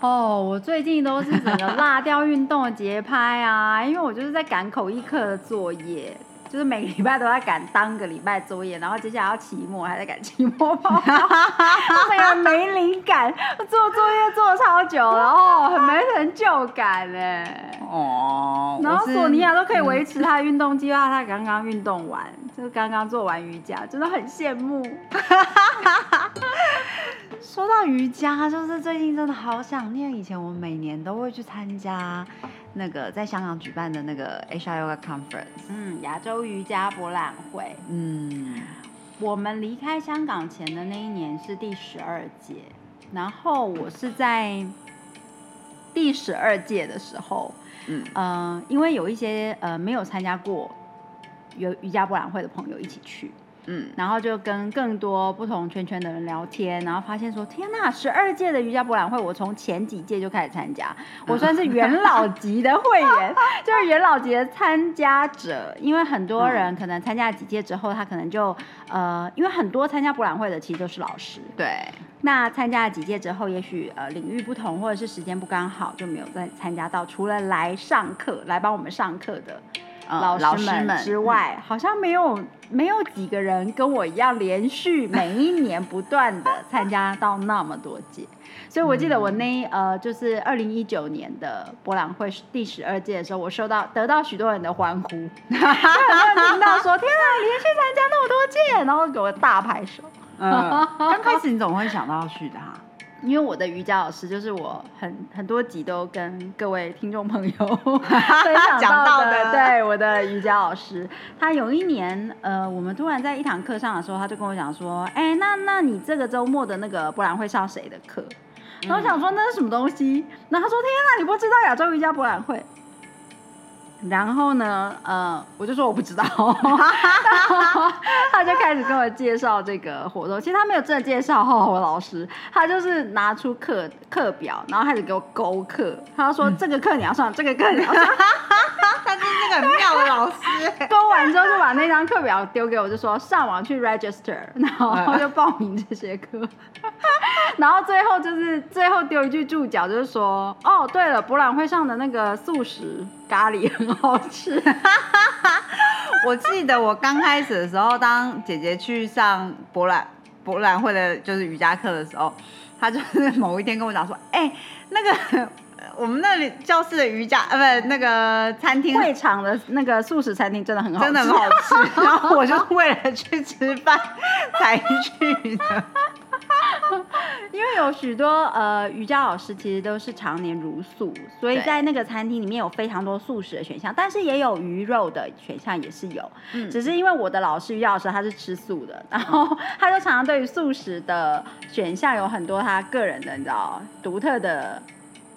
哦，我最近都是整个落掉运动的节拍啊，因为我就是在赶口译课的作业，就是每个礼拜都在赶当个礼拜作业，然后接下来要期末，还在赶期末报告，我整个没灵感，做作业做超久，然后很没成就感哎。哦。然后索尼娅都可以维持她的运动计划，她刚刚运动完，就刚刚做完瑜伽，真的很羡慕。说到瑜伽，就是最近真的好想念以前我每年都会去参加那个在香港举办的那个 Asia Yoga Conference，嗯，亚洲瑜伽博览会。嗯，我们离开香港前的那一年是第十二届，然后我是在第十二届的时候，嗯，呃，因为有一些呃没有参加过有瑜伽博览会的朋友一起去。嗯，然后就跟更多不同圈圈的人聊天，然后发现说，天呐，十二届的瑜伽博览会，我从前几届就开始参加，我算是元老级的会员，就是元老级的参加者。因为很多人可能参加几届之后，他可能就呃，因为很多参加博览会的其实都是老师，对。那参加了几届之后，也许呃领域不同，或者是时间不刚好，就没有再参加到。除了来上课来帮我们上课的。老师们之外，好像没有没有几个人跟我一样连续每一年不断的 参加到那么多届，所以我记得我那呃就是二零一九年的博览会第十二届的时候，我收到得到许多人的欢呼，听到说 天啊，连续参加那么多届，然后给我大拍手。嗯，刚开始你怎么会想到要去的？因为我的瑜伽老师就是我很很多集都跟各位听众朋友 分享到的，对我的瑜伽老师，他有一年，呃，我们突然在一堂课上的时候，他就跟我讲说，哎，那那你这个周末的那个博览会上谁的课？然后我想说那是什么东西？然后他说，天啊，你不知道亚洲瑜伽博览会？然后呢，呃，我就说我不知道，跟我介绍这个活动。其实他没有真的介绍我老师，他就是拿出课课表，然后开始给我勾课。他说这个课你要上，这个课你要上。他就是那个很妙的老师。勾完之后就把那张课表丢给我，就说上网去 register，然后就报名这些课。然后最后就是最后丢一句注脚，就是说哦，对了，博览会上的那个素食咖喱很好吃。我记得我刚开始的时候，当姐姐去上博览博览会的，就是瑜伽课的时候，她就是某一天跟我讲说，哎，那个我们那里教室的瑜伽呃不那个餐厅会场的那个素食餐厅真的很好，真的很好吃。然后我就为了去吃饭才去的。因为有许多呃瑜伽老师其实都是常年如素，所以在那个餐厅里面有非常多素食的选项，但是也有鱼肉的选项也是有。嗯，只是因为我的老师瑜伽老师他是吃素的，然后 他就常常对于素食的选项有很多他个人的你知道独特的。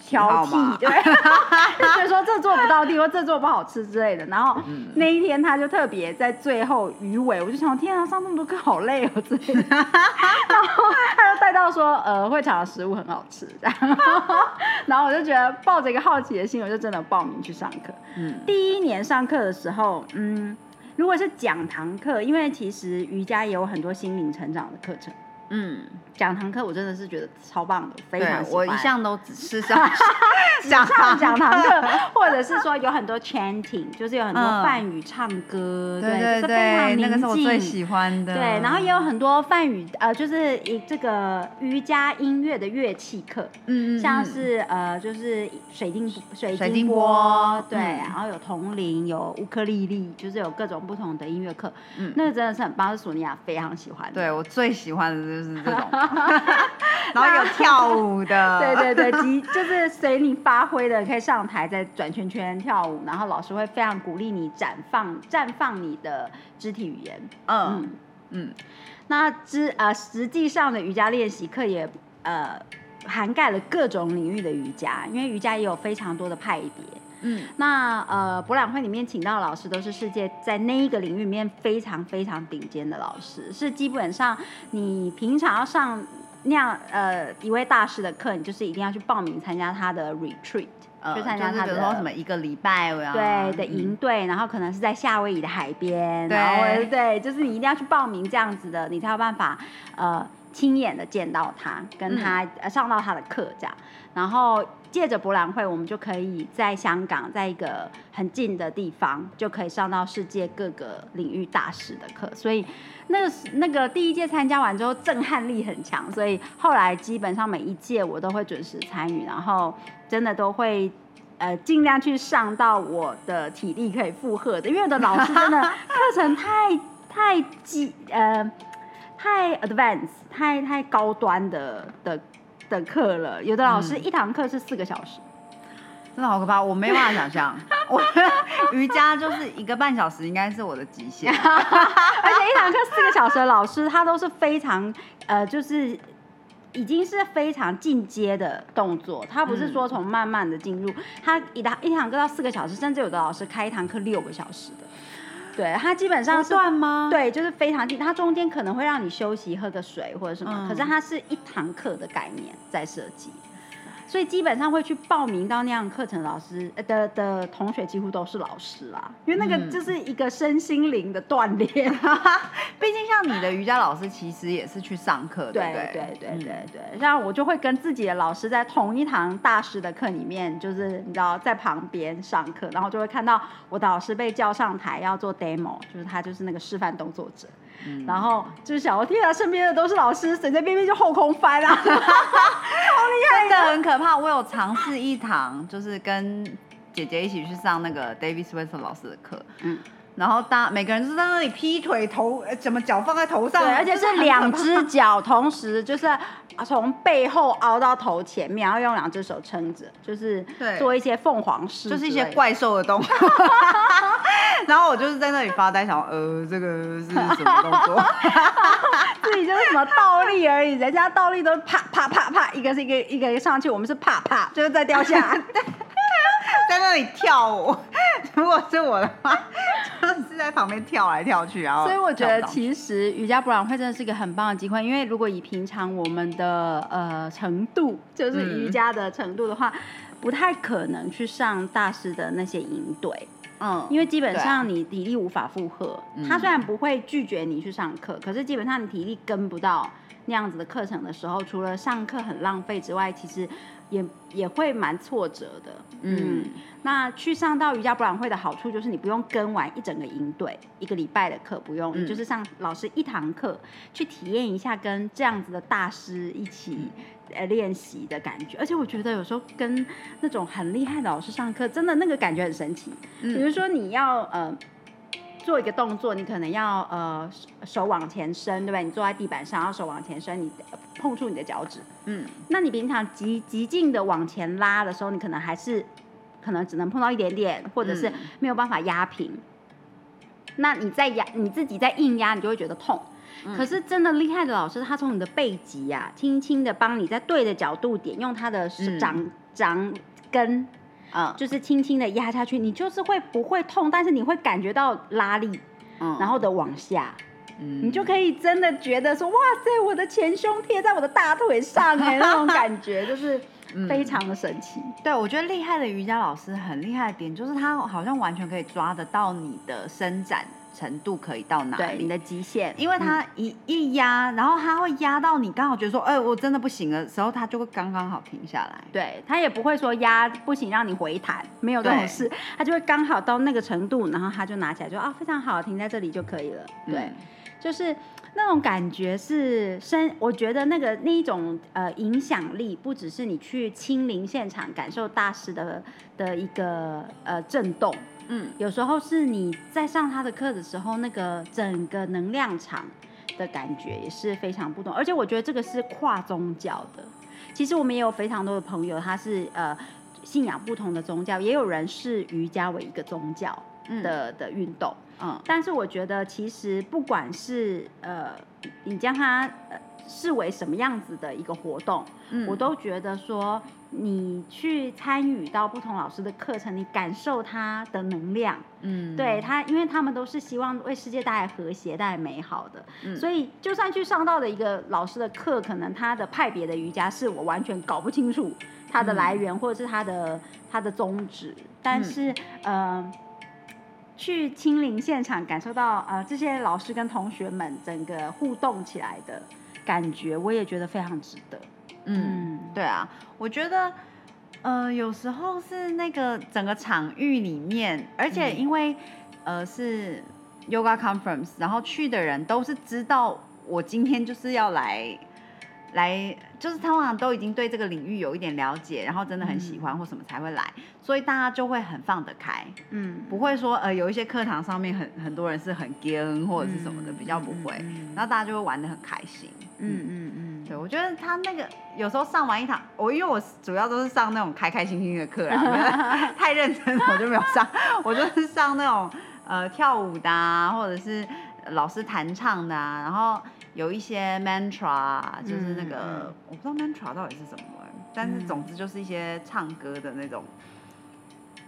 挑剔，对，就觉得说这做不到地，或这做不好吃之类的。然后那一天他就特别在最后鱼尾，我就想，天啊，上那么多课好累哦之类的。然后说，呃，会场的食物很好吃。然后我就觉得抱着一个好奇的心，我就真的报名去上课。嗯，第一年上课的时候，嗯，如果是讲堂课，因为其实瑜伽也有很多心灵成长的课程。嗯，讲堂课我真的是觉得超棒的，非常喜欢。我一向都只是上 讲上讲堂课，或者是说有很多 chanting，就是有很多梵语唱歌，对对对，那个是我最喜欢的。对，然后也有很多梵语，呃，就是以这个瑜伽音乐的乐器课，嗯嗯，像是呃，就是水晶水晶波，对，然后有铜铃，有乌克丽丽，就是有各种不同的音乐课，嗯，那个真的是很棒，是索尼娅非常喜欢的。对我最喜欢的。就是这种，然后有跳舞的，对对对，即就是随你发挥的，可以上台在转圈圈跳舞，然后老师会非常鼓励你绽放绽放你的肢体语言。嗯嗯，那之呃实际上的瑜伽练习课也呃涵盖了各种领域的瑜伽，因为瑜伽也有非常多的派别。嗯，那呃，博览会里面请到的老师都是世界在那一个领域里面非常非常顶尖的老师，是基本上你平常要上那样呃一位大师的课，你就是一定要去报名参加他的 retreat，去参加他的什么一个礼拜对的营队，然后可能是在夏威夷的海边，然后对，就是你一定要去报名这样子的，你才有办法呃亲眼的见到他，跟他上到他的课这样，然后。借着博览会，我们就可以在香港，在一个很近的地方，就可以上到世界各个领域大师的课。所以，那个那个第一届参加完之后，震撼力很强。所以后来基本上每一届我都会准时参与，然后真的都会呃尽量去上到我的体力可以负荷的。因为我的老师真的课程太太激呃太 advanced 太太高端的的。的课了，有的老师一堂课是四个小时，真的好可怕，我没办法想象。我 瑜伽就是一个半小时，应该是我的极限。而且一堂课四个小时的老师，他都是非常呃，就是已经是非常进阶的动作，他不是说从慢慢的进入，他一堂一堂课到四个小时，甚至有的老师开一堂课六个小时的。对，它基本上断吗？对，就是非常近，它中间可能会让你休息喝个水或者什么，可是它是一堂课的概念在设计。所以基本上会去报名到那样课程，老师的的同学几乎都是老师啦，因为那个就是一个身心灵的锻炼。毕竟像你的瑜伽老师，其实也是去上课，对对对对对对。像我就会跟自己的老师在同一堂大师的课里面，就是你知道在旁边上课，然后就会看到我的老师被叫上台要做 demo，就是他就是那个示范动作者。然后就是想，我天啊，身边的都是老师，随随便便就后空翻啊，好厉害，真的很可怕。我有尝试一堂，就是跟姐姐一起去上那个 David Swenson 老师的课，嗯，然后大每个人都在那里劈腿，头怎么脚放在头上，而且是两只脚同时，就是从背后凹到头前面，然后用两只手撑着，就是做一些凤凰式，就是一些怪兽的动作。然后我就是在那里发呆，想呃，这个是什么动作？自己就是什么倒立而已，人家倒立都啪啪啪啪，一个是一个一个上去，我们是啪啪，就是在掉下，在那里跳舞。如果是我的话，就是在旁边跳来跳去，然后。所以我觉得其实瑜伽博览会真的是一个很棒的机会，因为如果以平常我们的呃程度，就是瑜伽的程度的话，不太可能去上大师的那些营队。嗯，因为基本上你体力无法负荷，他虽然不会拒绝你去上课，可是基本上你体力跟不到那样子的课程的时候，除了上课很浪费之外，其实也也会蛮挫折的。嗯，那去上到瑜伽博览会的好处就是你不用跟完一整个营队一个礼拜的课，不用，你就是上老师一堂课去体验一下跟这样子的大师一起。呃，练习的感觉，而且我觉得有时候跟那种很厉害的老师上课，真的那个感觉很神奇。比如说你要呃做一个动作，你可能要呃手往前伸，对不对？你坐在地板上，要手往前伸，你碰触你的脚趾。嗯，那你平常极极尽的往前拉的时候，你可能还是可能只能碰到一点点，或者是没有办法压平。那你在压你自己在硬压，你就会觉得痛。可是真的厉害的老师，他从你的背脊呀，轻轻的帮你在对的角度点，用他的掌掌根，啊，就是轻轻的压下去，你就是会不会痛，但是你会感觉到拉力，嗯，然后的往下，嗯，你就可以真的觉得说，哇塞，我的前胸贴在我的大腿上，哎，那种感觉就是非常的神奇。对，我觉得厉害的瑜伽老师很厉害的点，就是他好像完全可以抓得到你的伸展。程度可以到哪里？你的极限，因为它一一压，然后它会压到你刚好觉得说，哎，我真的不行的时候，它就会刚刚好停下来。对，它也不会说压不行让你回弹，没有这种事，它就会刚好到那个程度，然后它就拿起来就啊，非常好，停在这里就可以了。对，就是那种感觉是深，我觉得那个那一种呃影响力，不只是你去亲临现场感受大师的的一个呃震动。嗯，有时候是你在上他的课的时候，那个整个能量场的感觉也是非常不同。而且我觉得这个是跨宗教的。其实我们也有非常多的朋友，他是呃信仰不同的宗教，也有人视瑜伽为一个宗教的的运动。嗯，但是我觉得其实不管是呃你将它视为什么样子的一个活动，我都觉得说。你去参与到不同老师的课程，你感受他的能量，嗯，对他，因为他们都是希望为世界带来和谐、带来美好的，嗯，所以就算去上到的一个老师的课，可能他的派别的瑜伽是我完全搞不清楚它的来源或者是它的它的宗旨，但是呃，去亲临现场感受到呃这些老师跟同学们整个互动起来的感觉，我也觉得非常值得。嗯，对啊，我觉得，呃，有时候是那个整个场域里面，而且因为，呃，是 yoga conference，然后去的人都是知道我今天就是要来，来，就是通常都已经对这个领域有一点了解，然后真的很喜欢或什么才会来，所以大家就会很放得开，嗯，不会说呃有一些课堂上面很很多人是很 g 或者是什么的，比较不会，然后大家就会玩的很开心，嗯嗯嗯。对，我觉得他那个有时候上完一堂，我因为我主要都是上那种开开心心的课啊，太认真了我就没有上，我就是上那种呃跳舞的啊，或者是老师弹唱的啊，然后有一些 mantra，就是那个我不知道 mantra 到底是什么，但是总之就是一些唱歌的那种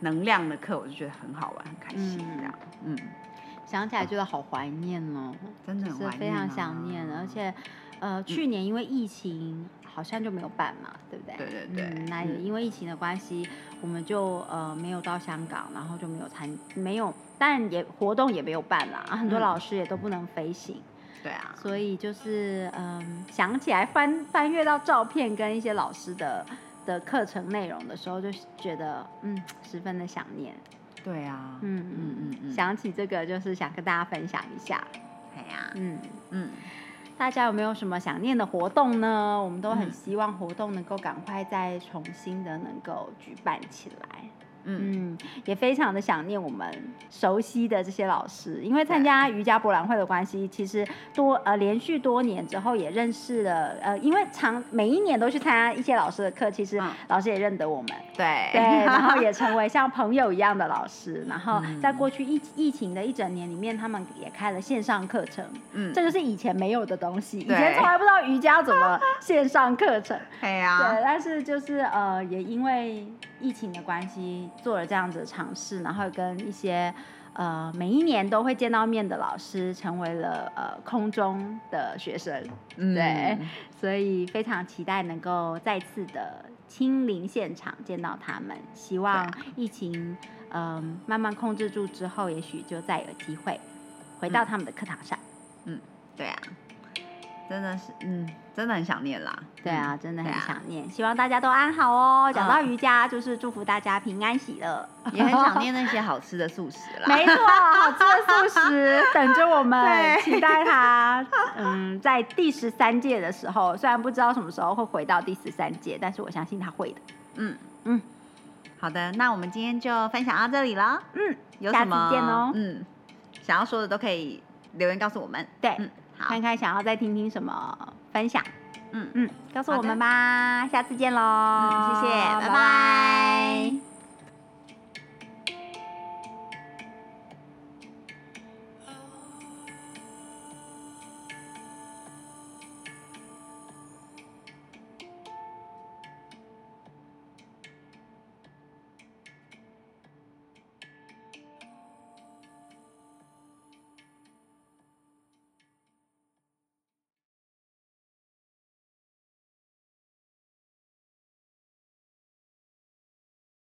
能量的课，我就觉得很好玩，很开心这样。嗯，想起来觉得好怀念哦，真的是非常想念，而且。呃，去年因为疫情好像就没有办嘛，对不对？对对对。那也因为疫情的关系，我们就呃没有到香港，然后就没有参，没有，但也活动也没有办啦，很多老师也都不能飞行。对啊。所以就是嗯，想起来翻翻阅到照片跟一些老师的的课程内容的时候，就觉得嗯，十分的想念。对啊。嗯嗯嗯嗯。想起这个，就是想跟大家分享一下。哎呀。嗯嗯。大家有没有什么想念的活动呢？我们都很希望活动能够赶快再重新的能够举办起来。嗯，也非常的想念我们熟悉的这些老师，因为参加瑜伽博览会的关系，其实多呃连续多年之后也认识了呃，因为常每一年都去参加一些老师的课，其实老师也认得我们，对。对，然后也成为像朋友一样的老师，然后在过去疫疫情的一整年里面，他们也开了线上课程，嗯，这就是以前没有的东西，以前从来不知道瑜伽怎么线上课程，对呀，对，但是就是呃也因为。疫情的关系，做了这样子的尝试，然后跟一些呃每一年都会见到面的老师，成为了呃空中的学生，对，所以非常期待能够再次的亲临现场见到他们。希望疫情嗯慢慢控制住之后，也许就再有机会回到他们的课堂上。嗯，对啊。真的是，嗯，真的很想念啦。对啊，真的很想念。希望大家都安好哦。讲到瑜伽，就是祝福大家平安喜乐。也很想念那些好吃的素食啦。没错，好吃的素食等着我们，期待它。嗯，在第十三届的时候，虽然不知道什么时候会回到第十三届，但是我相信他会的。嗯嗯，好的，那我们今天就分享到这里了。嗯，有下次见哦。嗯，想要说的都可以留言告诉我们。对。看看想要再听听什么分享。嗯。嗯告诉我们吧下次见喽谢谢拜拜。